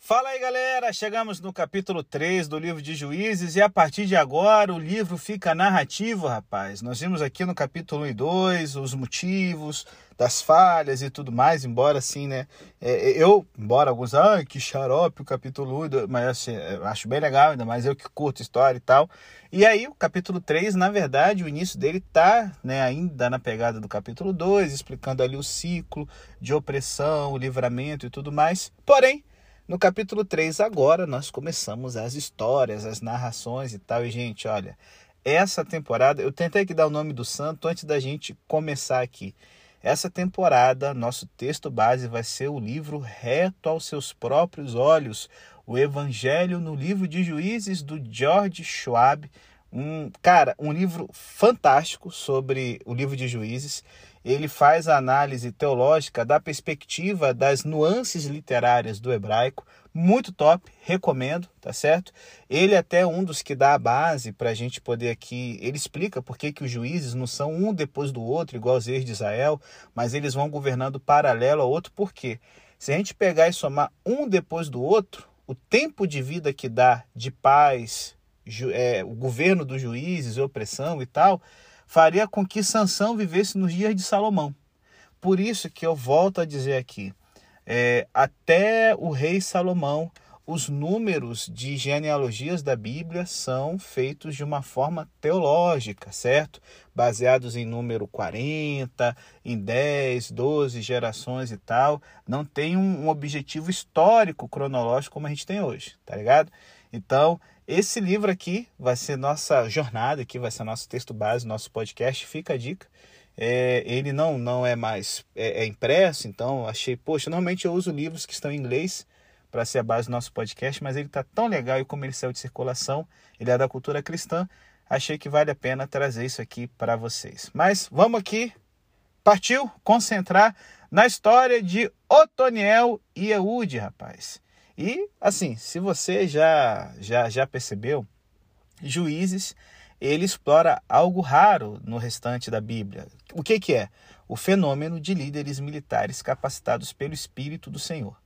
Fala aí galera, chegamos no capítulo 3 do livro de Juízes e a partir de agora o livro fica narrativo, rapaz. Nós vimos aqui no capítulo 1 e 2 os motivos das falhas e tudo mais, embora assim, né? É, eu, embora alguns, ah, que xarope o capítulo 1 e 2, mas assim, eu acho bem legal, ainda mais eu que curto história e tal. E aí o capítulo 3, na verdade, o início dele tá né, ainda na pegada do capítulo 2, explicando ali o ciclo de opressão, o livramento e tudo mais. Porém, no capítulo 3, agora, nós começamos as histórias, as narrações e tal. E, gente, olha, essa temporada, eu tentei aqui dar o nome do santo antes da gente começar aqui. Essa temporada, nosso texto base vai ser o livro Reto aos Seus Próprios Olhos, o Evangelho no Livro de Juízes do George Schwab. Um, cara, um livro fantástico sobre o livro de Juízes ele faz a análise teológica da perspectiva das nuances literárias do hebraico, muito top, recomendo, tá certo? Ele é até um dos que dá a base para a gente poder aqui. Ele explica por que, que os juízes não são um depois do outro, igual os reis de Israel, mas eles vão governando paralelo ao outro, por quê? Se a gente pegar e somar um depois do outro, o tempo de vida que dá de paz, é, o governo dos juízes, opressão e tal, faria com que Sansão vivesse nos dias de Salomão. Por isso que eu volto a dizer aqui, é, até o rei Salomão, os números de genealogias da Bíblia são feitos de uma forma teológica, certo? Baseados em número 40, em 10, 12 gerações e tal. Não tem um objetivo histórico, cronológico como a gente tem hoje, tá ligado? Então, esse livro aqui vai ser nossa jornada, aqui vai ser nosso texto base, nosso podcast. Fica a dica. É, ele não não é mais é, é, impresso, então achei, poxa, normalmente eu uso livros que estão em inglês para ser a base do nosso podcast, mas ele está tão legal e como ele saiu de circulação, ele é da cultura cristã, achei que vale a pena trazer isso aqui para vocês. Mas vamos aqui, partiu concentrar na história de Otoniel e Eude, rapaz. E assim, se você já já já percebeu, Juízes ele explora algo raro no restante da Bíblia. O que, que é? O fenômeno de líderes militares capacitados pelo Espírito do Senhor.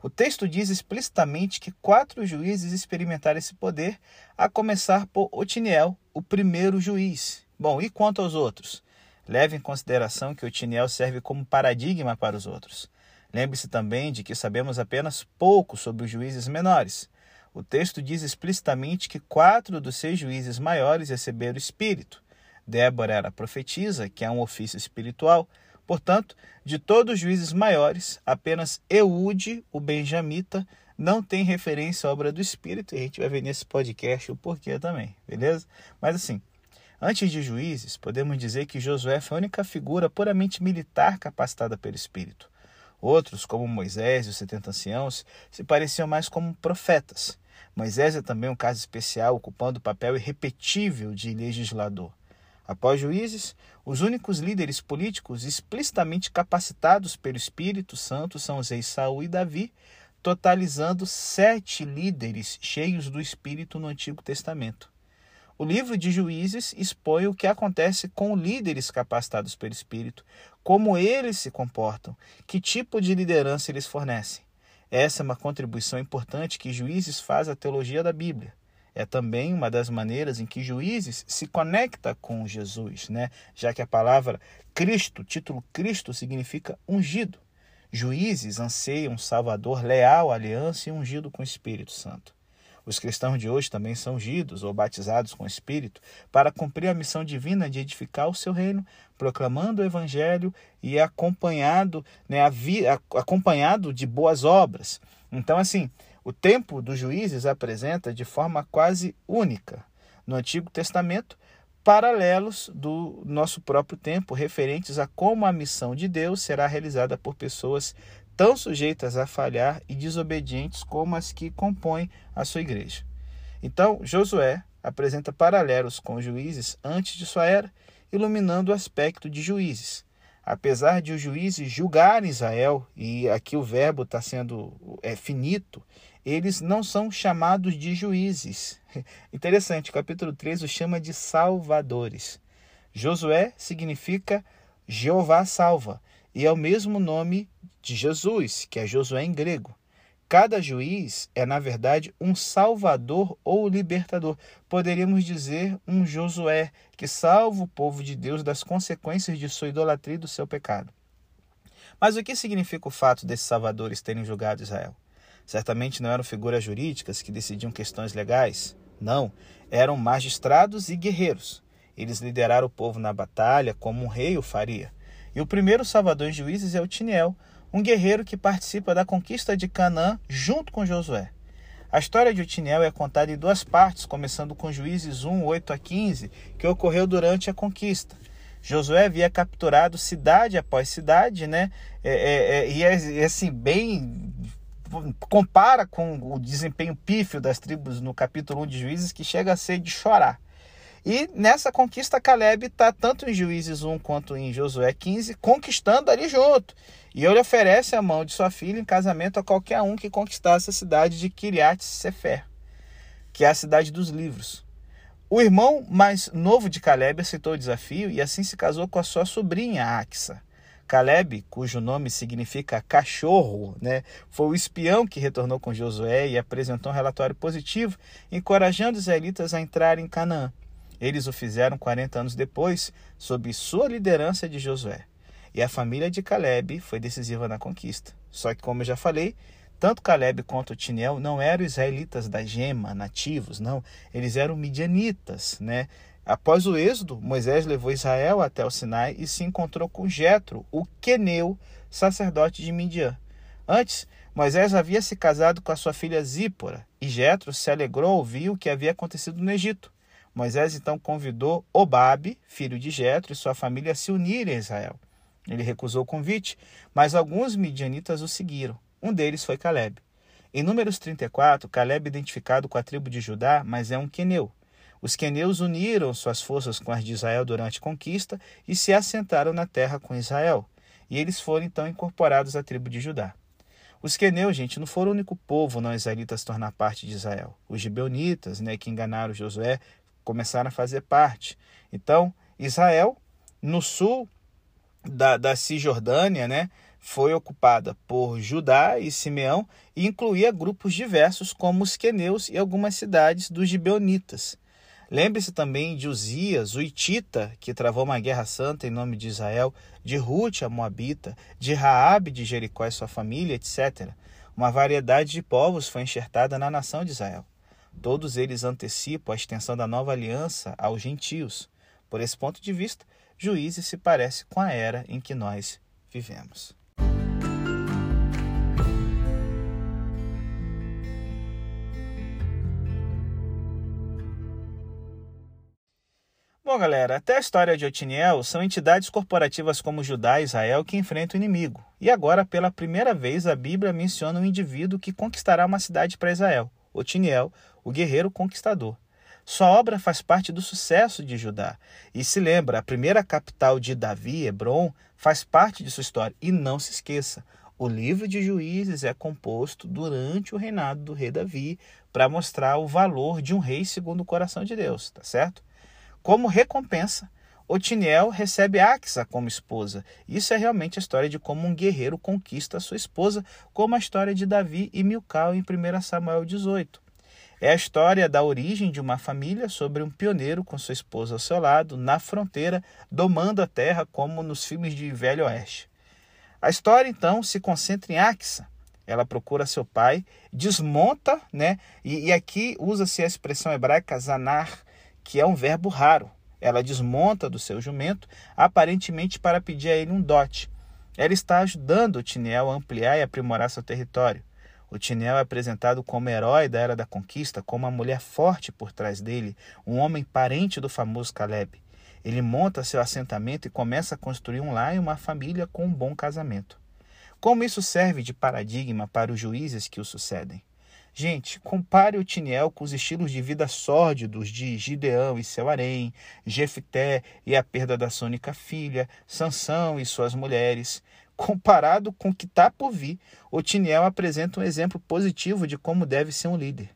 O texto diz explicitamente que quatro juízes experimentaram esse poder, a começar por Otiniel, o primeiro juiz. Bom, e quanto aos outros? Leve em consideração que Otiniel serve como paradigma para os outros. Lembre-se também de que sabemos apenas pouco sobre os juízes menores. O texto diz explicitamente que quatro dos seis juízes maiores receberam o Espírito. Débora era profetisa, que é um ofício espiritual. Portanto, de todos os juízes maiores, apenas Eude, o benjamita, não tem referência à obra do Espírito, e a gente vai ver nesse podcast o porquê também, beleza? Mas assim, antes de juízes, podemos dizer que Josué foi a única figura puramente militar capacitada pelo Espírito. Outros, como Moisés e os setenta anciãos, se pareciam mais como profetas. Moisés é também um caso especial, ocupando o papel irrepetível de legislador. Após juízes, os únicos líderes políticos explicitamente capacitados pelo Espírito Santo são os reis Saul e Davi, totalizando sete líderes cheios do Espírito no Antigo Testamento. O livro de Juízes expõe o que acontece com líderes capacitados pelo Espírito, como eles se comportam, que tipo de liderança eles fornecem. Essa é uma contribuição importante que Juízes faz à teologia da Bíblia. É também uma das maneiras em que Juízes se conecta com Jesus, né? já que a palavra Cristo, título Cristo, significa ungido. Juízes anseiam um Salvador leal à aliança e ungido com o Espírito Santo. Os cristãos de hoje também são ungidos ou batizados com o Espírito para cumprir a missão divina de edificar o seu reino, proclamando o Evangelho e acompanhado, né, acompanhado de boas obras. Então, assim, o tempo dos juízes apresenta de forma quase única no Antigo Testamento paralelos do nosso próprio tempo, referentes a como a missão de Deus será realizada por pessoas tão sujeitas a falhar e desobedientes como as que compõem a sua igreja. Então, Josué apresenta paralelos com os juízes antes de sua era, iluminando o aspecto de juízes. Apesar de os juízes julgarem Israel, e aqui o verbo está sendo é, finito, eles não são chamados de juízes. Interessante, o capítulo 3 os chama de salvadores. Josué significa Jeová salva, e é o mesmo nome de Jesus, que é Josué em grego. Cada juiz é, na verdade, um salvador ou libertador. Poderíamos dizer um Josué que salva o povo de Deus das consequências de sua idolatria e do seu pecado. Mas o que significa o fato desses salvadores terem julgado Israel? Certamente não eram figuras jurídicas que decidiam questões legais. Não, eram magistrados e guerreiros. Eles lideraram o povo na batalha como um rei o faria. E o primeiro salvador em juízes é o Tiniel, um guerreiro que participa da conquista de Canaã junto com Josué. A história de Otiniel é contada em duas partes, começando com Juízes 1, 8 a 15, que ocorreu durante a conquista. Josué havia capturado cidade após cidade, né? É, é, é, e é, assim, bem. Compara com o desempenho pífio das tribos no capítulo 1 de Juízes, que chega a ser de chorar. E nessa conquista, Caleb está tanto em Juízes 1 quanto em Josué 15, conquistando ali junto. E ele oferece a mão de sua filha em casamento a qualquer um que conquistasse a cidade de Kiriat Sefer, que é a cidade dos livros. O irmão mais novo de Caleb aceitou o desafio e assim se casou com a sua sobrinha Axa. Caleb, cujo nome significa cachorro, né, foi o espião que retornou com Josué e apresentou um relatório positivo, encorajando os israelitas a entrarem em Canaã. Eles o fizeram 40 anos depois, sob sua liderança de Josué. E a família de Caleb foi decisiva na conquista. Só que, como eu já falei, tanto Caleb quanto Tinel não eram israelitas da gema, nativos, não. Eles eram midianitas, né? Após o êxodo, Moisés levou Israel até o Sinai e se encontrou com Jetro, o queneu, sacerdote de Midian. Antes, Moisés havia se casado com a sua filha Zípora, e Jetro se alegrou ao ouvir o que havia acontecido no Egito. Moisés então convidou Obabe, filho de Jetro, e sua família a se unirem a Israel. Ele recusou o convite, mas alguns midianitas o seguiram. Um deles foi Caleb. Em Números 34, Caleb é identificado com a tribo de Judá, mas é um queneu. Os queneus uniram suas forças com as de Israel durante a conquista e se assentaram na terra com Israel. E eles foram então incorporados à tribo de Judá. Os queneus, gente, não foram o único povo não israelita a se tornar parte de Israel. Os gibeonitas, né, que enganaram Josué, começaram a fazer parte. Então, Israel, no sul, da, da Cisjordânia, né, foi ocupada por Judá e Simeão e incluía grupos diversos como os queneus e algumas cidades dos gibeonitas. Lembre-se também de Uzias, o Itita, que travou uma guerra santa em nome de Israel, de Ruth, a Moabita, de Raabe de Jericó e sua família, etc. Uma variedade de povos foi enxertada na nação de Israel. Todos eles antecipam a extensão da nova aliança aos gentios. Por esse ponto de vista, Juízes se parece com a era em que nós vivemos. Bom, galera, até a história de Otiniel são entidades corporativas como Judá e Israel que enfrentam o inimigo. E agora, pela primeira vez, a Bíblia menciona um indivíduo que conquistará uma cidade para Israel, Otiniel, o guerreiro conquistador. Sua obra faz parte do sucesso de Judá. E se lembra, a primeira capital de Davi, Hebron, faz parte de sua história. E não se esqueça, o livro de Juízes é composto durante o reinado do rei Davi para mostrar o valor de um rei segundo o coração de Deus, tá certo? Como recompensa, Otiniel recebe Axa como esposa. Isso é realmente a história de como um guerreiro conquista sua esposa, como a história de Davi e Milcal em 1 Samuel 18. É a história da origem de uma família sobre um pioneiro com sua esposa ao seu lado, na fronteira, domando a terra como nos filmes de Velho Oeste. A história, então, se concentra em Axa. Ela procura seu pai, desmonta, né? E, e aqui usa-se a expressão hebraica zanar, que é um verbo raro. Ela desmonta do seu jumento, aparentemente para pedir a ele um dote. Ela está ajudando o Tiniel a ampliar e aprimorar seu território. O Tinel é apresentado como herói da Era da Conquista, como uma mulher forte por trás dele, um homem parente do famoso Caleb. Ele monta seu assentamento e começa a construir um lar e uma família com um bom casamento. Como isso serve de paradigma para os juízes que o sucedem? Gente, compare o Tiniel com os estilos de vida sórdidos de Gideão e seu harém, Jefté e a perda da sua única filha, Sansão e suas mulheres. Comparado com o que está por vir, Otiniel apresenta um exemplo positivo de como deve ser um líder.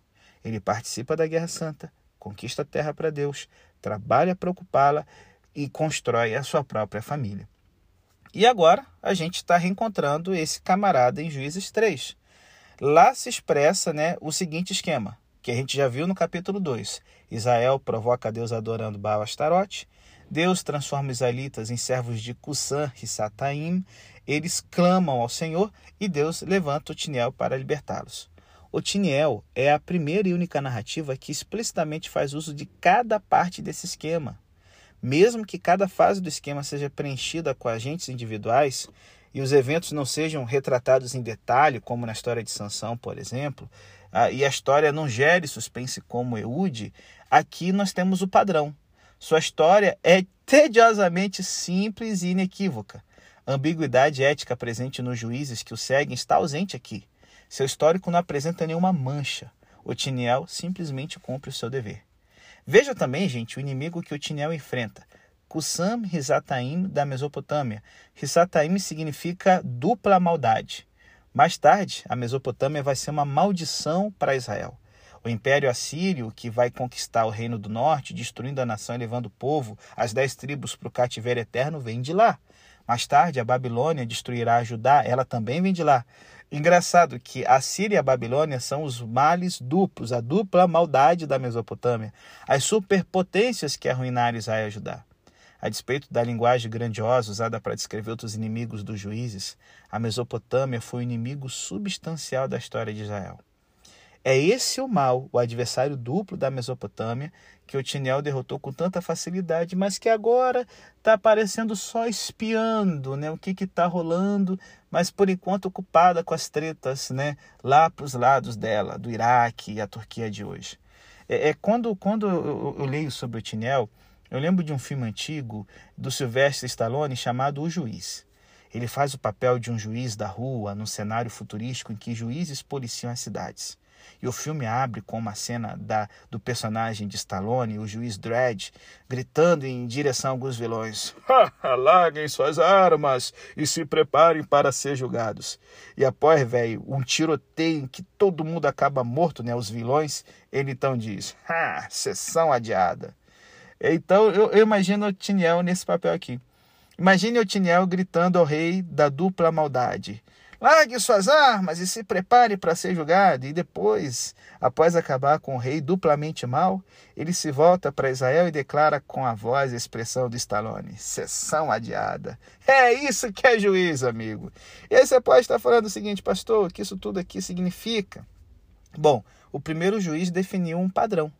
Ele participa da Guerra Santa, conquista a terra para Deus, trabalha para ocupá-la e constrói a sua própria família. E agora a gente está reencontrando esse camarada em Juízes 3. Lá se expressa né, o seguinte esquema, que a gente já viu no capítulo 2. Israel provoca Deus adorando Baal Astarote, Deus transforma os israelitas em servos de Cusã e Sataim, eles clamam ao Senhor e Deus levanta o Tiniel para libertá-los. O Tiniel é a primeira e única narrativa que explicitamente faz uso de cada parte desse esquema. Mesmo que cada fase do esquema seja preenchida com agentes individuais e os eventos não sejam retratados em detalhe, como na história de Sansão, por exemplo, e a história não gere suspense como Eude, aqui nós temos o padrão. Sua história é tediosamente simples e inequívoca. A ambiguidade ética presente nos juízes que o seguem está ausente aqui. Seu histórico não apresenta nenhuma mancha. Otiniel simplesmente cumpre o seu dever. Veja também, gente, o inimigo que Otiniel enfrenta. Kusam Rizataim da Mesopotâmia. Rizataim significa dupla maldade. Mais tarde, a Mesopotâmia vai ser uma maldição para Israel. O Império Assírio, que vai conquistar o Reino do Norte, destruindo a nação e levando o povo, as dez tribos, para o cativeiro eterno, vem de lá. Mais tarde, a Babilônia destruirá a Judá, ela também vem de lá. Engraçado que a Síria e a Babilônia são os males duplos, a dupla maldade da Mesopotâmia, as superpotências que arruinaram Israel e Judá. A despeito da linguagem grandiosa usada para descrever outros inimigos dos juízes, a Mesopotâmia foi o inimigo substancial da história de Israel. É esse o mal, o adversário duplo da Mesopotâmia, que Otiniel derrotou com tanta facilidade, mas que agora está aparecendo só espiando né, o que está rolando, mas por enquanto ocupada com as tretas né, lá para os lados dela, do Iraque e a Turquia de hoje. É, é quando, quando eu, eu leio sobre Otiniel, eu lembro de um filme antigo do Sylvester Stallone chamado O Juiz. Ele faz o papel de um juiz da rua num cenário futurístico em que juízes policiam as cidades. E o filme abre com uma cena da, do personagem de Stallone, o juiz Dredd, gritando em direção a alguns vilões: Larguem suas armas e se preparem para ser julgados. E após, velho, um tiroteio em que todo mundo acaba morto, né? Os vilões, ele então diz: Ah, sessão adiada. Então eu, eu imagino o Tiniel nesse papel aqui. Imagine o Tiniel gritando ao rei da dupla maldade: Largue suas armas e se prepare para ser julgado. E depois, após acabar com o rei duplamente mal, ele se volta para Israel e declara com a voz e a expressão do Stallone: sessão adiada. É isso que é juízo, amigo. E aí você pode estar falando o seguinte, pastor, o que isso tudo aqui significa? Bom, o primeiro juiz definiu um padrão.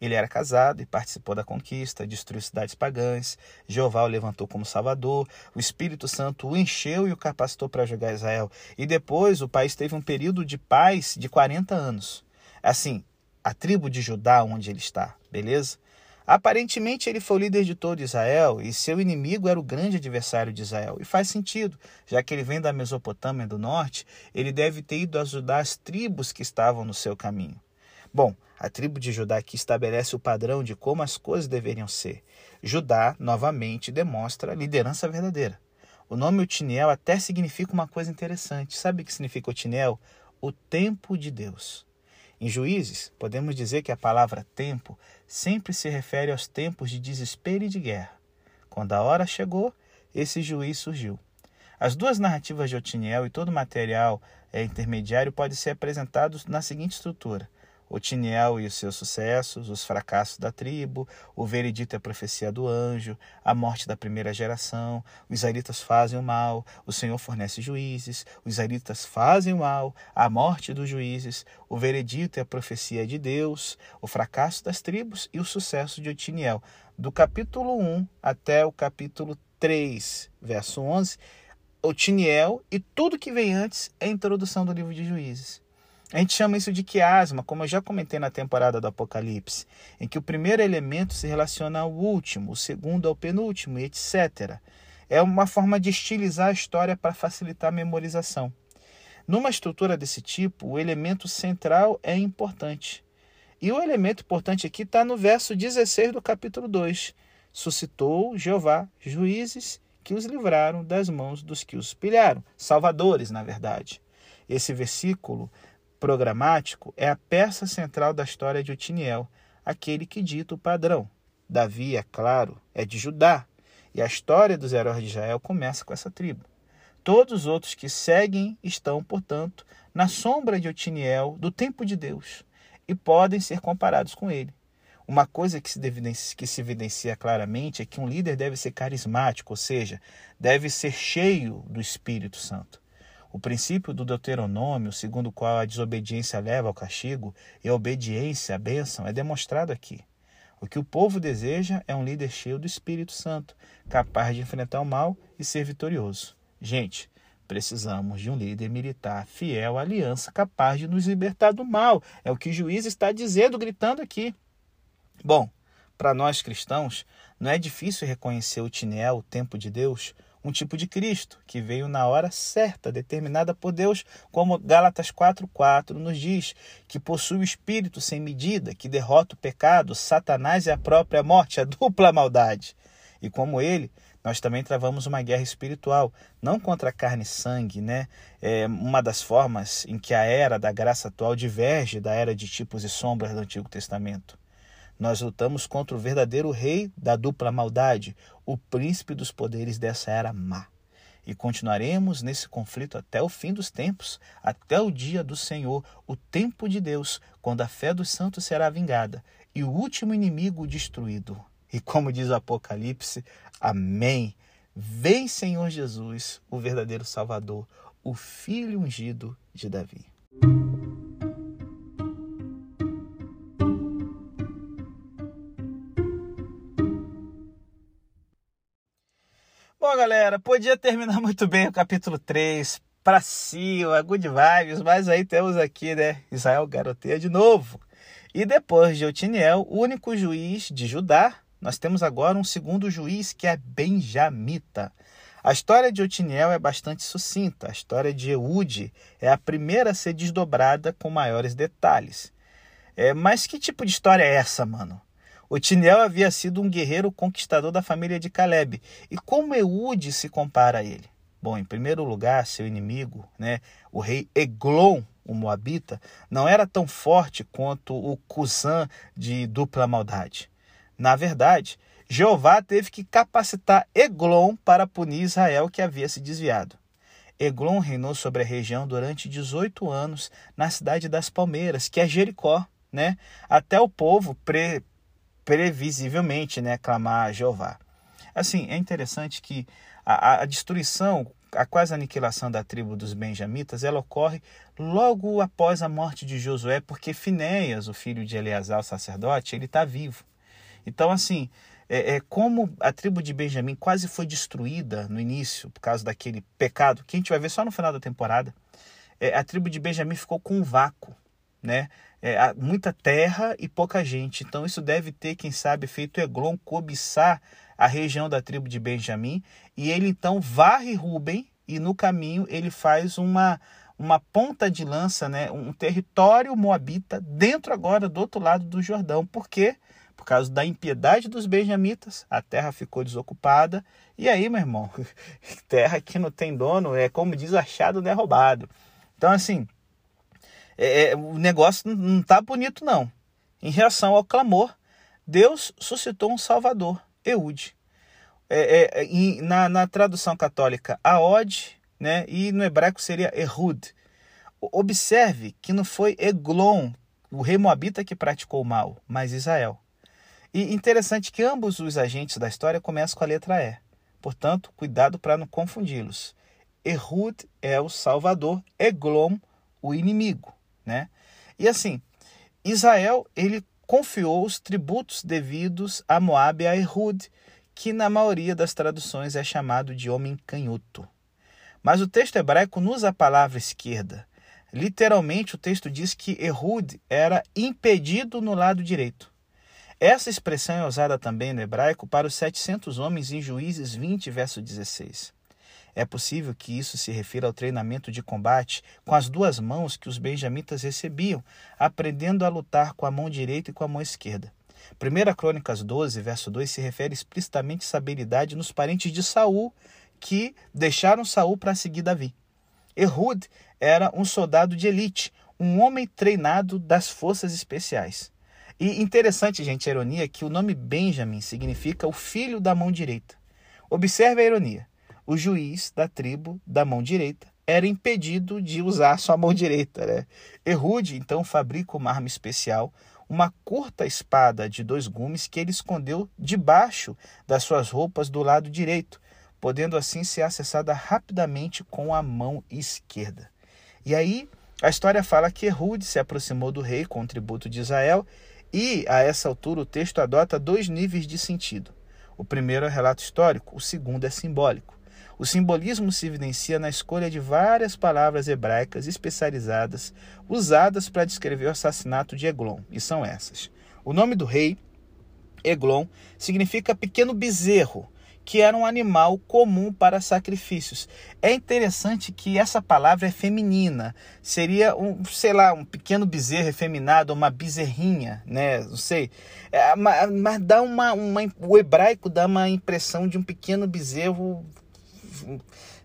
Ele era casado e participou da conquista, destruiu cidades pagãs. Jeová o levantou como salvador. O Espírito Santo o encheu e o capacitou para julgar Israel. E depois o país teve um período de paz de 40 anos. Assim, a tribo de Judá, onde ele está, beleza? Aparentemente ele foi o líder de todo Israel e seu inimigo era o grande adversário de Israel. E faz sentido, já que ele vem da Mesopotâmia do norte, ele deve ter ido ajudar as tribos que estavam no seu caminho. Bom, a tribo de Judá aqui estabelece o padrão de como as coisas deveriam ser. Judá, novamente, demonstra liderança verdadeira. O nome Otiniel até significa uma coisa interessante. Sabe o que significa Otiniel? O tempo de Deus. Em Juízes, podemos dizer que a palavra tempo sempre se refere aos tempos de desespero e de guerra. Quando a hora chegou, esse juiz surgiu. As duas narrativas de Otiniel e todo o material é, intermediário podem ser apresentados na seguinte estrutura: Otiniel e os seus sucessos, os fracassos da tribo, o veredito e a profecia do anjo, a morte da primeira geração, os israelitas fazem o mal, o Senhor fornece juízes, os israelitas fazem o mal, a morte dos juízes, o veredito e a profecia de Deus, o fracasso das tribos e o sucesso de Otiniel. Do capítulo 1 até o capítulo 3, verso 11, Otiniel e tudo que vem antes é a introdução do livro de Juízes. A gente chama isso de quiasma, como eu já comentei na temporada do Apocalipse, em que o primeiro elemento se relaciona ao último, o segundo ao penúltimo, etc. É uma forma de estilizar a história para facilitar a memorização. Numa estrutura desse tipo, o elemento central é importante. E o elemento importante aqui está no verso 16 do capítulo 2. Suscitou Jeová juízes que os livraram das mãos dos que os pilharam, salvadores, na verdade. Esse versículo programático é a peça central da história de Otiniel, aquele que dita o padrão. Davi, é claro, é de Judá, e a história dos heróis de Israel começa com essa tribo. todos os outros que seguem estão, portanto, na sombra de Otiniel, do tempo de Deus, e podem ser comparados com ele. Uma coisa que se, evidencia, que se evidencia claramente é que um líder deve ser carismático, ou seja, deve ser cheio do Espírito Santo. O princípio do Deuteronômio, segundo o qual a desobediência leva ao castigo e a obediência à bênção, é demonstrado aqui. O que o povo deseja é um líder cheio do Espírito Santo, capaz de enfrentar o mal e ser vitorioso. Gente, precisamos de um líder militar fiel à aliança, capaz de nos libertar do mal. É o que o juiz está dizendo, gritando aqui. Bom, para nós cristãos, não é difícil reconhecer o Tinel, o tempo de Deus, um tipo de Cristo que veio na hora certa, determinada por Deus, como Gálatas 4:4 nos diz, que possui o espírito sem medida, que derrota o pecado, Satanás e a própria morte, a dupla maldade. E como ele, nós também travamos uma guerra espiritual, não contra carne e sangue, né? É uma das formas em que a era da graça atual diverge da era de tipos e sombras do Antigo Testamento. Nós lutamos contra o verdadeiro rei da dupla maldade, o príncipe dos poderes dessa era má. E continuaremos nesse conflito até o fim dos tempos, até o dia do Senhor, o tempo de Deus, quando a fé dos santos será vingada e o último inimigo destruído. E como diz o Apocalipse, Amém. Vem, Senhor Jesus, o verdadeiro Salvador, o Filho ungido de Davi. Galera, podia terminar muito bem o capítulo 3, para cima, good vibes, mas aí temos aqui, né, Israel garoteia de novo. E depois de Otiniel, o único juiz de Judá, nós temos agora um segundo juiz que é benjamita. A história de Otiniel é bastante sucinta. A história de Eude é a primeira a ser desdobrada com maiores detalhes. É, mas que tipo de história é essa, mano? Otiniel havia sido um guerreiro conquistador da família de Caleb. E como Eude se compara a ele? Bom, em primeiro lugar, seu inimigo, né, o rei Eglon, o Moabita, não era tão forte quanto o Cusã de dupla maldade. Na verdade, Jeová teve que capacitar Eglon para punir Israel que havia se desviado. Eglon reinou sobre a região durante 18 anos na cidade das Palmeiras, que é Jericó, né? Até o povo pre, previsivelmente, né, clamar a Jeová. Assim, é interessante que a, a destruição, a quase aniquilação da tribo dos benjamitas, ela ocorre logo após a morte de Josué, porque Finéias, o filho de Eleazar, o sacerdote, ele está vivo. Então, assim, é, é, como a tribo de Benjamim quase foi destruída no início por causa daquele pecado, que a gente vai ver só no final da temporada, é, a tribo de Benjamim ficou com um vácuo, né? É, muita terra e pouca gente. Então isso deve ter, quem sabe, feito Eglon cobiçar a região da tribo de Benjamim e ele então varre Ruben e no caminho ele faz uma uma ponta de lança, né, um território moabita dentro agora do outro lado do Jordão. Por quê? Por causa da impiedade dos benjamitas, a terra ficou desocupada. E aí, meu irmão, terra que não tem dono é como diz achado não é roubado. Então, assim, é, é, o negócio não está bonito, não. Em reação ao clamor, Deus suscitou um Salvador, Eude. É, é, na, na, tradução católica, Aod, né, e no hebraico seria Ehud. Observe que não foi Eglon, o rei Moabita, que praticou o mal, mas Israel. E interessante que ambos os agentes da história começam com a letra E. Portanto, cuidado para não confundi-los. Ehud é o salvador, Eglon, o inimigo, né? E assim, Israel, ele confiou os tributos devidos a Moabe a Ehud, que na maioria das traduções é chamado de homem canhoto. Mas o texto hebraico não usa a palavra esquerda. Literalmente, o texto diz que Ehud era impedido no lado direito. Essa expressão é usada também no hebraico para os 700 homens em Juízes 20, verso 16. É possível que isso se refira ao treinamento de combate com as duas mãos que os benjamitas recebiam, aprendendo a lutar com a mão direita e com a mão esquerda. 1 Crônicas 12, verso 2 se refere explicitamente a essa habilidade nos parentes de Saul, que deixaram Saul para seguir Davi. Ehud era um soldado de elite, um homem treinado das forças especiais. E interessante, gente, a ironia é que o nome Benjamin significa o filho da mão direita. Observe a ironia. O juiz da tribo da mão direita era impedido de usar sua mão direita. Né? Erude então fabrica uma arma especial, uma curta espada de dois gumes que ele escondeu debaixo das suas roupas do lado direito, podendo assim ser acessada rapidamente com a mão esquerda. E aí a história fala que Erude se aproximou do rei com o tributo de Israel e, a essa altura, o texto adota dois níveis de sentido. O primeiro é relato histórico, o segundo é simbólico. O simbolismo se evidencia na escolha de várias palavras hebraicas especializadas usadas para descrever o assassinato de Eglon, e são essas. O nome do rei, Eglon, significa pequeno bezerro, que era um animal comum para sacrifícios. É interessante que essa palavra é feminina. Seria um, sei lá, um pequeno bezerro efeminado, uma bezerrinha, né? Não sei. É, mas, mas, dá uma, uma, o hebraico dá uma impressão de um pequeno bezerro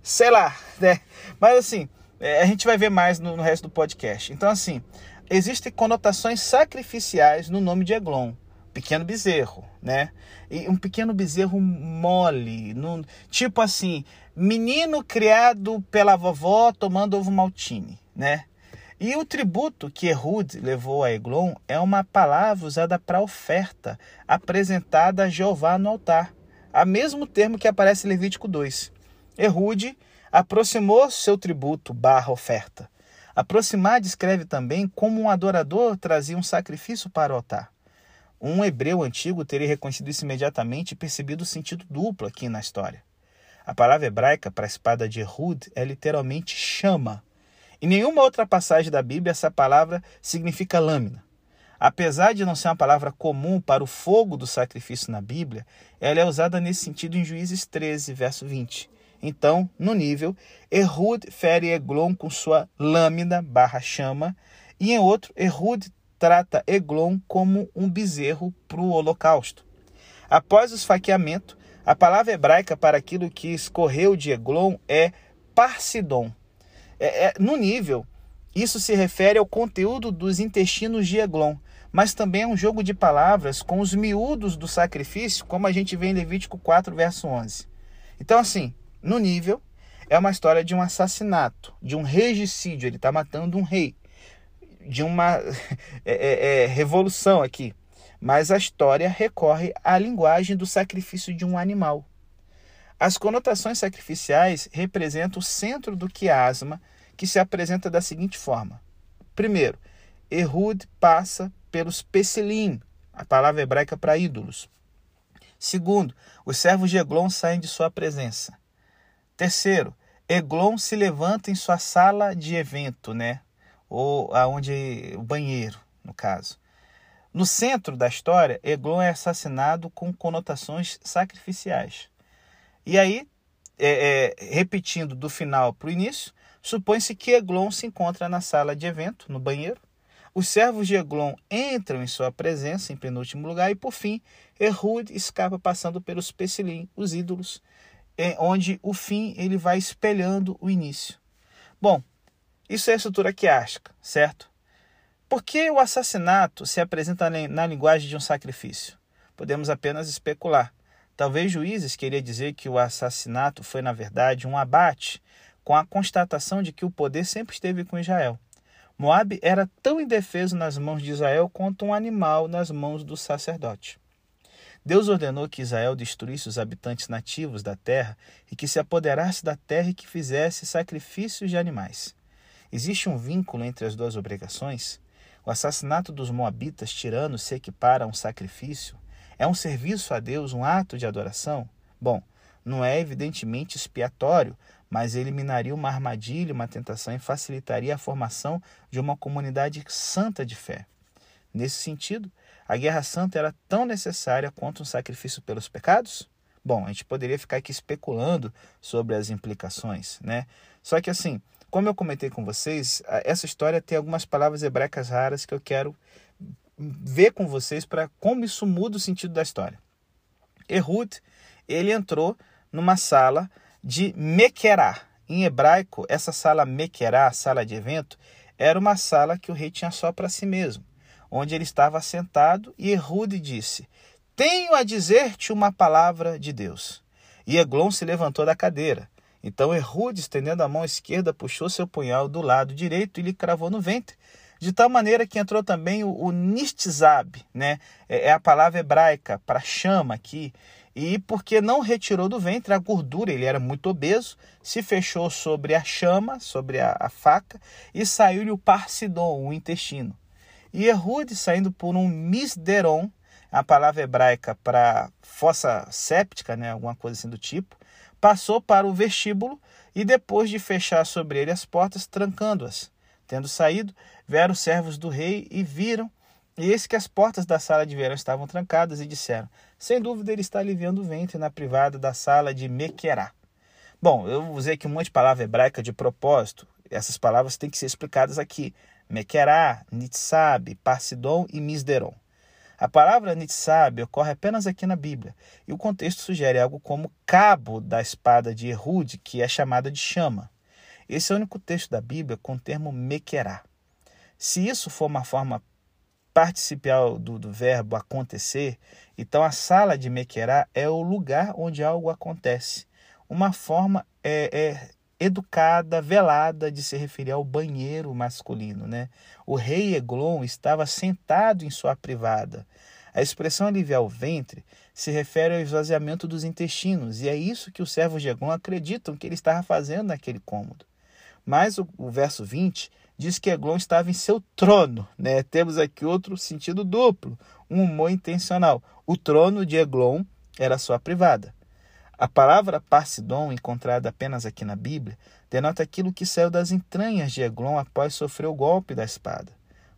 sei lá, né? Mas assim, é, a gente vai ver mais no, resto do podcast. Então, assim, existem conotações sacrificiais no nome de Eglon pequeno bezerro, né? E um pequeno bezerro mole, tipo assim, menino criado pela vovó tomando ovo maltine, né? E o tributo que Ehud levou a Eglon é uma palavra usada para oferta apresentada a Jeová no altar, a mesmo termo que aparece em Levítico 2. Erude aproximou seu tributo barra oferta. Aproximar descreve também como um adorador trazia um sacrifício para o altar. Um hebreu antigo teria reconhecido isso imediatamente e percebido o sentido duplo aqui na história. A palavra hebraica para a espada de Ehud é literalmente chama. Em nenhuma outra passagem da Bíblia essa palavra significa lâmina. Apesar de não ser uma palavra comum para o fogo do sacrifício na Bíblia, ela é usada nesse sentido em Juízes 13, verso 20. Então, no nível, Erhud fere Eglon com sua lâmina barra chama, e em outro, Erhud trata Eglon como um bezerro para o holocausto. Após o esfaqueamento, a palavra hebraica para aquilo que escorreu de Eglon é parsidon. É, é, no nível, isso se refere ao conteúdo dos intestinos de Eglon, mas também é um jogo de palavras com os miúdos do sacrifício, como a gente vê em Levítico 4, verso 11. Então, assim, no nível, é uma história de um assassinato, de um regicídio. Ele está matando um rei, de uma é, é, é, revolução aqui. Mas a história recorre à linguagem do sacrifício de um animal. As conotações sacrificiais representam o centro do quiasma, que se apresenta da seguinte forma: primeiro, Ehud passa pelos pesilim, a palavra hebraica para ídolos. Segundo, os servos de Eglon saem de sua presença. Terceiro, Eglon se levanta em sua sala de evento, né? Ou aonde o banheiro, no caso. No centro da história, Eglon é assassinado com conotações sacrificiais. E aí, é, é, repetindo do final para o início, supõe-se que Eglon se encontra na sala de evento, no banheiro. Os servos de Eglon entram em sua presença em penúltimo lugar e, por fim, Erhud escapa passando pelos Pesilim, os ídolos, onde o fim ele vai espelhando o início. Bom, isso é a estrutura quiástica, certo? Por que o assassinato se apresenta na linguagem de um sacrifício? Podemos apenas especular. Talvez juízes queria dizer que o assassinato foi, na verdade, um abate, com a constatação de que o poder sempre esteve com Israel. Moabe era tão indefeso nas mãos de Israel quanto um animal nas mãos do sacerdote. Deus ordenou que Israel destruísse os habitantes nativos da terra e que se apoderasse da terra e que fizesse sacrifícios de animais. Existe um vínculo entre as duas obrigações? O assassinato dos moabitas tiranos se equipara a um sacrifício? É um serviço a Deus, um ato de adoração? Bom, não é evidentemente expiatório, mas eliminaria uma armadilha, uma tentação e facilitaria a formação de uma comunidade santa de fé. Nesse sentido, a guerra santa era tão necessária quanto um sacrifício pelos pecados? Bom, a gente poderia ficar aqui especulando sobre as implicações, né? Só que assim, como eu comentei com vocês, essa história tem algumas palavras hebraicas raras que eu quero ver com vocês para como isso muda o sentido da história. Ehud, ele entrou numa sala de Mequerá. Em hebraico, essa sala Mequerá, sala de evento, era uma sala que o rei tinha só para si mesmo onde ele estava sentado, e Errude disse: Tenho a dizer-te uma palavra de Deus. E Eglon se levantou da cadeira. Então Errude, estendendo a mão esquerda, puxou seu punhal do lado direito e lhe cravou no ventre, de tal maneira que entrou também o, o né? É, é a palavra hebraica para chama aqui, e porque não retirou do ventre a gordura, ele era muito obeso, se fechou sobre a chama, sobre a, a faca, e saiu-lhe o parsidon, o intestino. E Errude, saindo por um misderon, a palavra hebraica para fossa séptica, né, alguma coisa assim do tipo, passou para o vestíbulo e depois de fechar sobre ele as portas, trancando-as. Tendo saído, vieram os servos do rei e viram, e eis que as portas da sala de verão estavam trancadas, e disseram: Sem dúvida ele está aliviando o ventre na privada da sala de Mequerá. Bom, eu usei aqui um monte de palavra hebraica de propósito. Essas palavras têm que ser explicadas aqui. Mequerá, Nitzab, Parsidon e Misderon. A palavra Nitzab ocorre apenas aqui na Bíblia, e o contexto sugere algo como cabo da espada de Ehud, que é chamada de chama. Esse é o único texto da Bíblia com o termo Mequerá. Se isso for uma forma participial do, do verbo acontecer, então a sala de Mequerá é o lugar onde algo acontece. Uma forma é, é educada, velada de se referir ao banheiro masculino. Né? O rei Eglon estava sentado em sua privada. A expressão aliviar o ventre se refere ao esvaziamento dos intestinos, e é isso que os servos de Eglon acreditam que ele estava fazendo naquele cômodo. Mas o, o verso 20 diz que Eglon estava em seu trono. Né? Temos aqui outro sentido duplo, um humor intencional. O trono de Eglon era sua privada. A palavra Parsidon, encontrada apenas aqui na Bíblia, denota aquilo que saiu das entranhas de Eglon após sofrer o golpe da espada.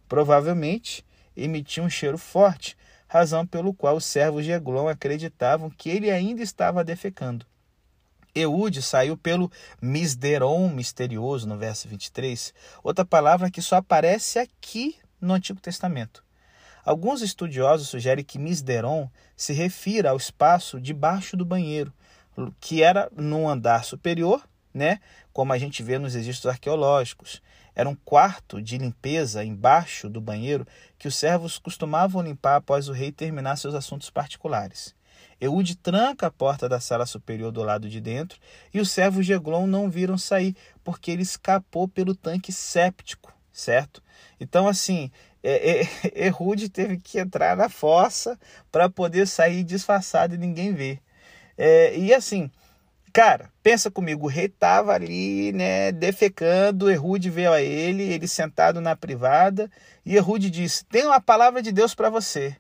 Provavelmente emitia um cheiro forte, razão pelo qual os servos de Eglon acreditavam que ele ainda estava defecando. Eude saiu pelo misderon misterioso no verso 23, outra palavra que só aparece aqui no Antigo Testamento. Alguns estudiosos sugerem que misderon se refira ao espaço debaixo do banheiro, que era no andar superior, né, como a gente vê nos registros arqueológicos. Era um quarto de limpeza embaixo do banheiro que os servos costumavam limpar após o rei terminar seus assuntos particulares. Eude tranca a porta da sala superior do lado de dentro e os servos de Eglon não viram sair, porque ele escapou pelo tanque séptico, certo? Então, assim, é, é, Erude teve que entrar na fossa para poder sair disfarçado e ninguém ver. É, e assim, cara, pensa comigo, o rei estava ali, né, defecando, Erude veio a ele, ele sentado na privada, e Erude disse: Tem uma palavra de Deus para você.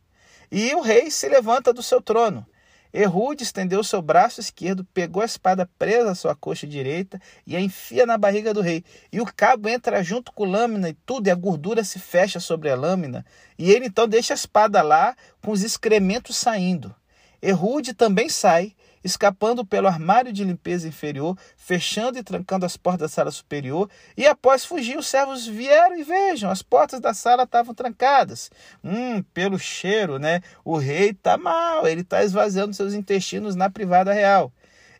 E o rei se levanta do seu trono. Errude estendeu seu braço esquerdo, pegou a espada presa à sua coxa direita e a enfia na barriga do rei. E o cabo entra junto com a lâmina e tudo, e a gordura se fecha sobre a lâmina. E ele então deixa a espada lá, com os excrementos saindo. Errude também sai, escapando pelo armário de limpeza inferior, fechando e trancando as portas da sala superior, e após fugir, os servos vieram e vejam, as portas da sala estavam trancadas. Hum, pelo cheiro, né? O rei está mal, ele está esvaziando seus intestinos na privada real.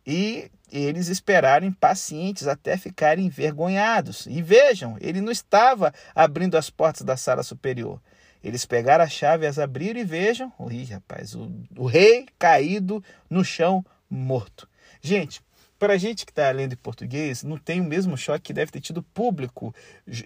E eles esperaram impacientes até ficarem envergonhados. E vejam, ele não estava abrindo as portas da sala superior. Eles pegaram a chave, as abriram e vejam, ui, rapaz, o, o rei caído no chão, morto. Gente, para a gente que está lendo em português, não tem o mesmo choque que deve ter tido público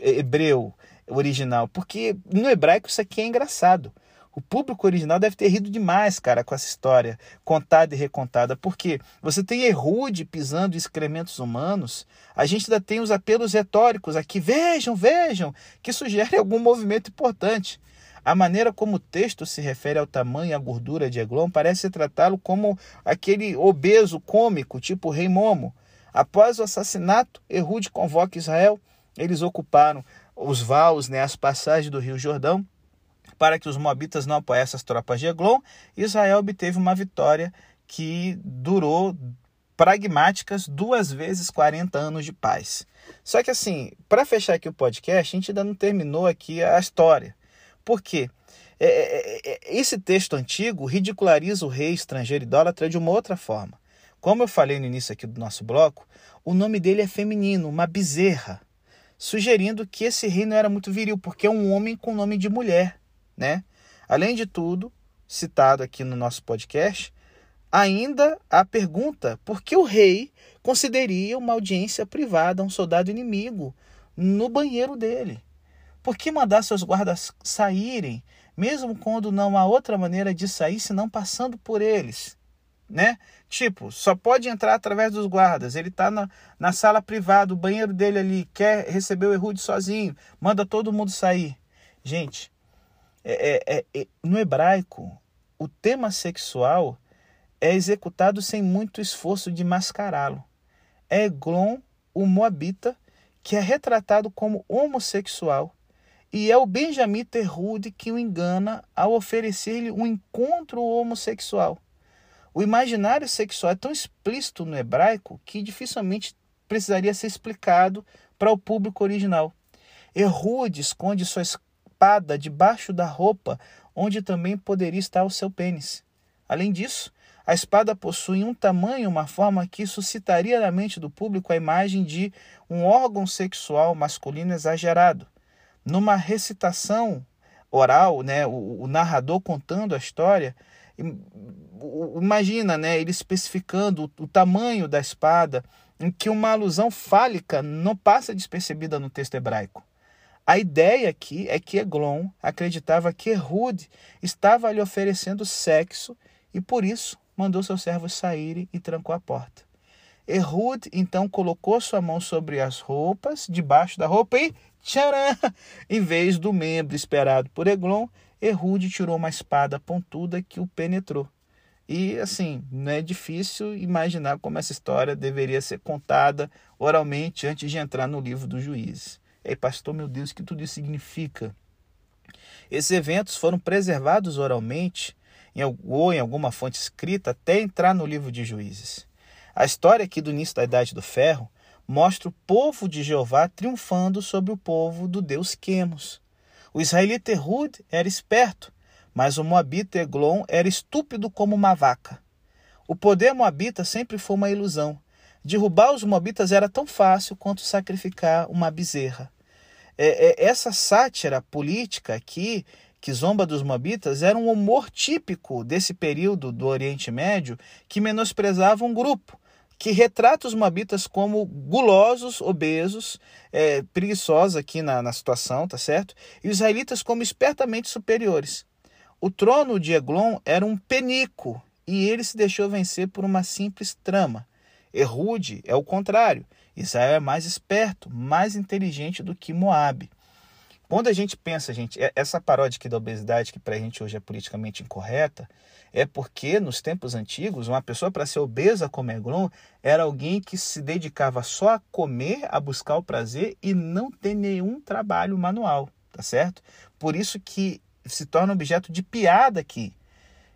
hebreu original, porque no hebraico isso aqui é engraçado. O público original deve ter rido demais, cara, com essa história contada e recontada, porque você tem Errude pisando em excrementos humanos, a gente ainda tem os apelos retóricos aqui, vejam, vejam, que sugerem algum movimento importante. A maneira como o texto se refere ao tamanho e à gordura de Eglon parece tratá-lo como aquele obeso cômico, tipo Rei Momo. Após o assassinato, Errude convoca Israel. Eles ocuparam os vales, né, as passagens do Rio Jordão, para que os moabitas não apoiassem as tropas de Eglon. Israel obteve uma vitória que durou pragmáticas duas vezes 40 anos de paz. Só que assim, para fechar aqui o podcast, a gente ainda não terminou aqui a história. Por quê? É, é, é, esse texto antigo ridiculariza o rei estrangeiro idólatra de uma outra forma. Como eu falei no início aqui do nosso bloco, o nome dele é feminino, uma bezerra, sugerindo que esse rei não era muito viril, porque é um homem com nome de mulher, né? Além de tudo, citado aqui no nosso podcast, ainda a pergunta por que o rei concederia uma audiência privada a um soldado inimigo no banheiro dele. Por que mandar seus guardas saírem, mesmo quando não há outra maneira de sair senão passando por eles? Né? Tipo, só pode entrar através dos guardas. Ele está na, na sala privada, o banheiro dele ali, quer receber o Errude sozinho, manda todo mundo sair. Gente, é, é, é, no hebraico, o tema sexual é executado sem muito esforço de mascará-lo. É Eglon, o Moabita, que é retratado como homossexual e é o benjamita Rude que o engana ao oferecer-lhe um encontro homossexual. O imaginário sexual é tão explícito no hebraico que dificilmente precisaria ser explicado para o público original. Errude esconde sua espada debaixo da roupa, onde também poderia estar o seu pênis. Além disso, a espada possui um tamanho e uma forma que suscitaria na mente do público a imagem de um órgão sexual masculino exagerado numa recitação oral, né, o, o narrador contando a história, imagina, né, ele especificando o, o tamanho da espada, em que uma alusão fálica não passa despercebida no texto hebraico. A ideia aqui é que Eglon acreditava que Ehud estava lhe oferecendo sexo e por isso mandou seus servos saírem e trancou a porta. Ehud então colocou sua mão sobre as roupas, debaixo da roupa e Tcharam! Em vez do membro esperado por Eglon, Errude tirou uma espada pontuda que o penetrou. E assim, não é difícil imaginar como essa história deveria ser contada oralmente antes de entrar no livro dos juízes. Ei, pastor, meu Deus, o que tudo isso significa? Esses eventos foram preservados oralmente em, ou em alguma fonte escrita até entrar no livro de juízes. A história aqui do início da Idade do Ferro mostra o povo de Jeová triunfando sobre o povo do deus Quemos. O israelita Ehud era esperto, mas o moabita Eglon era estúpido como uma vaca. O poder moabita sempre foi uma ilusão. Derrubar os moabitas era tão fácil quanto sacrificar uma bezerra. É, é, essa sátira política aqui, que zomba dos moabitas, era um humor típico desse período do Oriente Médio que menosprezava um grupo, que retrata os moabitas como gulosos, obesos, é, preguiçosos aqui na, na situação, tá certo? E os israelitas como espertamente superiores. O trono de Eglon era um penico e ele se deixou vencer por uma simples trama. Errude é o contrário. Israel é mais esperto, mais inteligente do que Moabe. Quando a gente pensa, gente, é, essa paródia aqui da obesidade, que para a gente hoje é politicamente incorreta, é porque nos tempos antigos, uma pessoa para ser obesa como Eglon era alguém que se dedicava só a comer, a buscar o prazer e não ter nenhum trabalho manual, tá certo? Por isso que se torna objeto de piada aqui.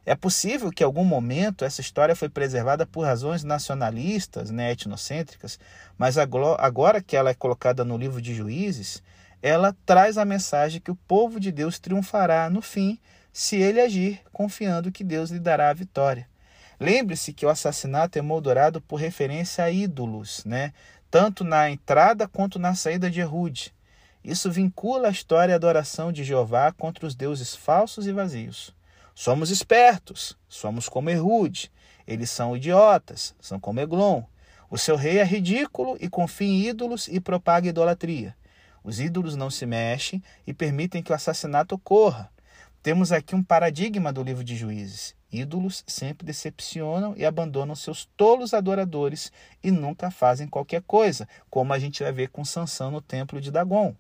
É possível que em algum momento essa história foi preservada por razões nacionalistas, né, etnocêntricas, mas agora que ela é colocada no livro de Juízes, ela traz a mensagem que o povo de Deus triunfará no fim se ele agir confiando que Deus lhe dará a vitória. Lembre-se que o assassinato é moldurado por referência a ídolos, né? tanto na entrada quanto na saída de Erud. Isso vincula a história e a adoração de Jeová contra os deuses falsos e vazios. Somos espertos, somos como Erud. Eles são idiotas, são como Eglon. O seu rei é ridículo e confia em ídolos e propaga idolatria. Os ídolos não se mexem e permitem que o assassinato ocorra. Temos aqui um paradigma do livro de Juízes. Ídolos sempre decepcionam e abandonam seus tolos adoradores e nunca fazem qualquer coisa, como a gente vai ver com Sansão no templo de Dagon.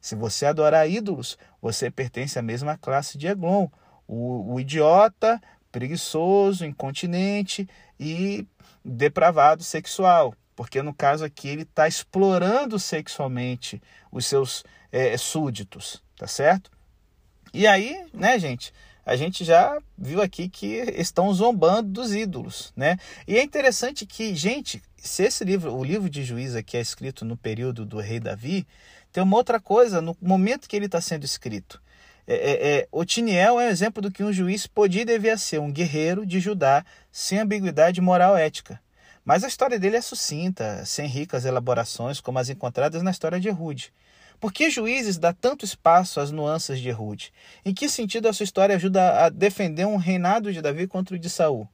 Se você adorar ídolos, você pertence à mesma classe de Eglon, o, o idiota, preguiçoso, incontinente e depravado sexual porque no caso aqui ele está explorando sexualmente os seus é, súditos, tá certo? E aí, né, gente, a gente já viu aqui que estão zombando dos ídolos, né? E é interessante que, gente, se esse livro, o livro de Juízes aqui é escrito no período do rei Davi, tem uma outra coisa no momento que ele está sendo escrito. É, é, é, Otiniel é um exemplo do que um juiz podia e devia ser, um guerreiro de Judá, sem ambiguidade moral ética. Mas a história dele é sucinta, sem ricas elaborações como as encontradas na história de Ehud. Por que Juízes dá tanto espaço às nuances de Ehud? Em que sentido a sua história ajuda a defender um reinado de Davi contra o de Saul?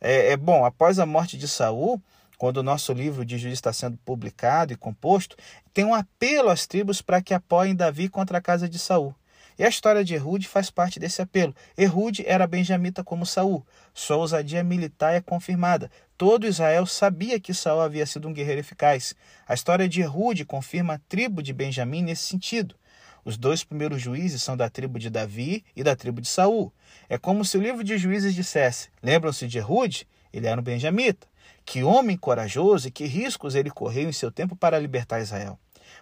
É, é bom, após a morte de Saul, quando o nosso livro de juízo está sendo publicado e composto, tem um apelo às tribos para que apoiem Davi contra a casa de Saul. E a história de Errude faz parte desse apelo. Errude era benjamita como Saul. Sua ousadia militar é confirmada. Todo Israel sabia que Saul havia sido um guerreiro eficaz. A história de Errude confirma a tribo de Benjamim nesse sentido. Os dois primeiros juízes são da tribo de Davi e da tribo de Saul. É como se o livro de juízes dissesse: Lembram-se de Errude? Ele era um benjamita. Que homem corajoso e que riscos ele correu em seu tempo para libertar Israel.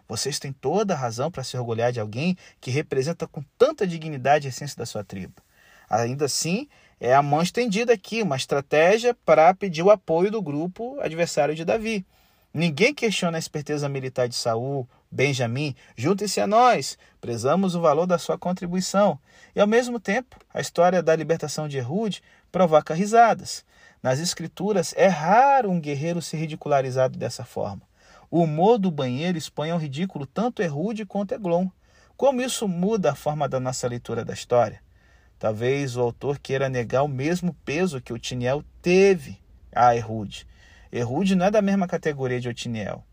Vocês têm toda a razão para se orgulhar de alguém que representa com tanta dignidade a essência da sua tribo. Ainda assim, é a mão estendida aqui, uma estratégia para pedir o apoio do grupo adversário de Davi. Ninguém questiona a esperteza militar de Saul, Benjamim, juntem-se a nós, prezamos o valor da sua contribuição. E ao mesmo tempo, a história da libertação de Errude provoca risadas. Nas escrituras é raro um guerreiro ser ridicularizado dessa forma. O humor do banheiro expõe ao ridículo tanto Errude quanto Eglon. Como isso muda a forma da nossa leitura da história? Talvez o autor queira negar o mesmo peso que o Tiniel teve a Errude. Errude não é da mesma categoria de Otiniel.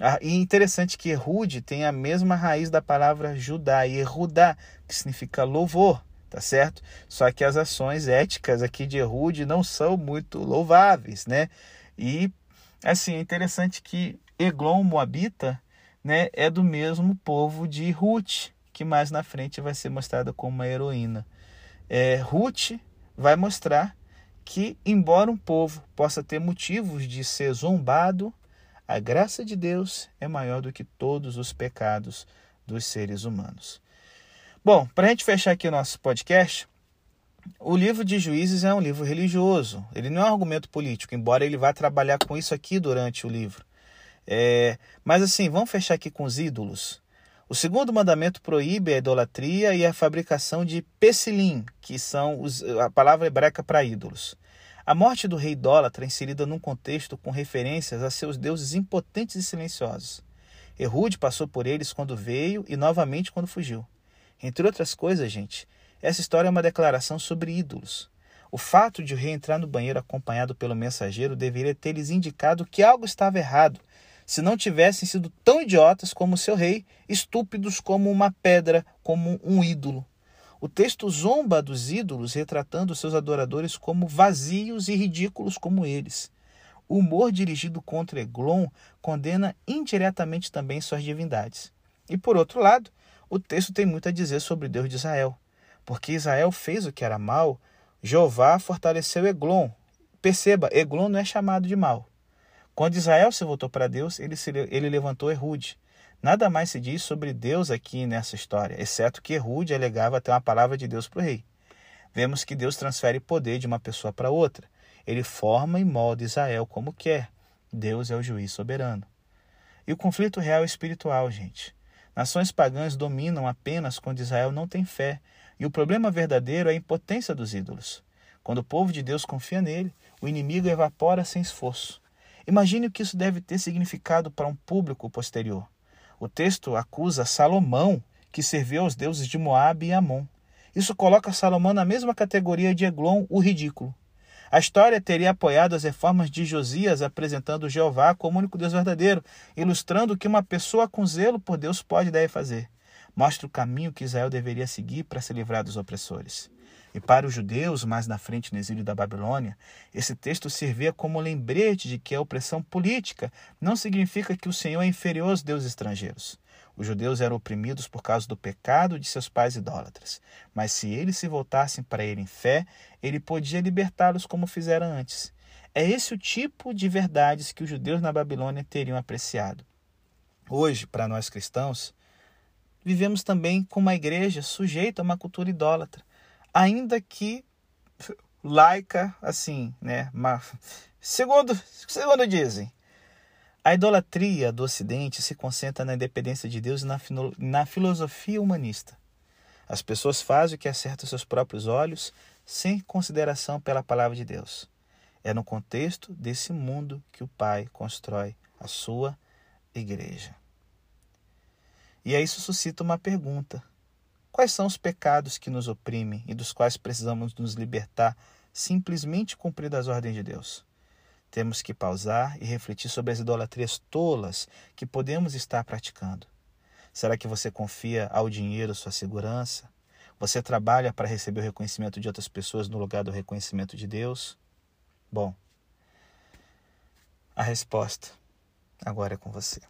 Ah, e interessante que Errude tem a mesma raiz da palavra Judá e Erudá, que significa louvor, tá certo? Só que as ações éticas aqui de Errude não são muito louváveis, né? E assim, é interessante que Eglon Moabita né, é do mesmo povo de Ruth, que mais na frente vai ser mostrada como uma heroína. É, Ruth vai mostrar que, embora um povo possa ter motivos de ser zombado, a graça de Deus é maior do que todos os pecados dos seres humanos. Bom, para a gente fechar aqui o nosso podcast, o livro de Juízes é um livro religioso. Ele não é um argumento político, embora ele vá trabalhar com isso aqui durante o livro. É, mas assim, vamos fechar aqui com os ídolos. O segundo mandamento proíbe a idolatria e a fabricação de pesilim, que são os, a palavra hebraica para ídolos. A morte do rei idólatra é inserida num contexto com referências a seus deuses impotentes e silenciosos. Errude passou por eles quando veio e novamente quando fugiu. Entre outras coisas, gente, essa história é uma declaração sobre ídolos. O fato de o rei entrar no banheiro acompanhado pelo mensageiro deveria ter lhes indicado que algo estava errado se não tivessem sido tão idiotas como seu rei, estúpidos como uma pedra, como um ídolo. O texto zomba dos ídolos, retratando seus adoradores como vazios e ridículos como eles. O humor dirigido contra Eglon condena indiretamente também suas divindades. E por outro lado, o texto tem muito a dizer sobre Deus de Israel. Porque Israel fez o que era mal, Jeová fortaleceu Eglon. Perceba, Eglon não é chamado de mal. Quando Israel se voltou para Deus, ele, se, ele levantou Errude. Nada mais se diz sobre Deus aqui nessa história, exceto que Errude alegava ter uma palavra de Deus para o rei. Vemos que Deus transfere poder de uma pessoa para outra. Ele forma e molda Israel como quer. Deus é o juiz soberano. E o conflito real é espiritual, gente. Nações pagãs dominam apenas quando Israel não tem fé, e o problema verdadeiro é a impotência dos ídolos. Quando o povo de Deus confia nele, o inimigo evapora sem esforço. Imagine o que isso deve ter significado para um público posterior. O texto acusa Salomão, que serviu aos deuses de Moabe e Amon. Isso coloca Salomão na mesma categoria de Eglon, o ridículo. A história teria apoiado as reformas de Josias, apresentando Jeová como único Deus verdadeiro, ilustrando o que uma pessoa com zelo por Deus pode e deve fazer. Mostra o caminho que Israel deveria seguir para se livrar dos opressores. E para os judeus, mais na frente no exílio da Babilônia, esse texto servia como lembrete de que a opressão política não significa que o Senhor é inferior aos deuses estrangeiros. Os judeus eram oprimidos por causa do pecado de seus pais idólatras, mas se eles se voltassem para ele em fé, ele podia libertá-los como fizeram antes. É esse o tipo de verdades que os judeus na Babilônia teriam apreciado. Hoje, para nós cristãos, vivemos também com uma igreja sujeita a uma cultura idólatra ainda que laica, assim, né? Mas, segundo, segundo dizem, a idolatria do Ocidente se concentra na independência de Deus e na, na filosofia humanista. As pessoas fazem o que acerta aos seus próprios olhos, sem consideração pela palavra de Deus. É no contexto desse mundo que o Pai constrói a sua igreja. E aí isso suscita uma pergunta: Quais são os pecados que nos oprimem e dos quais precisamos nos libertar simplesmente cumprindo as ordens de Deus? temos que pausar e refletir sobre as idolatrias tolas que podemos estar praticando. Será que você confia ao dinheiro sua segurança? Você trabalha para receber o reconhecimento de outras pessoas no lugar do reconhecimento de Deus? Bom, a resposta agora é com você.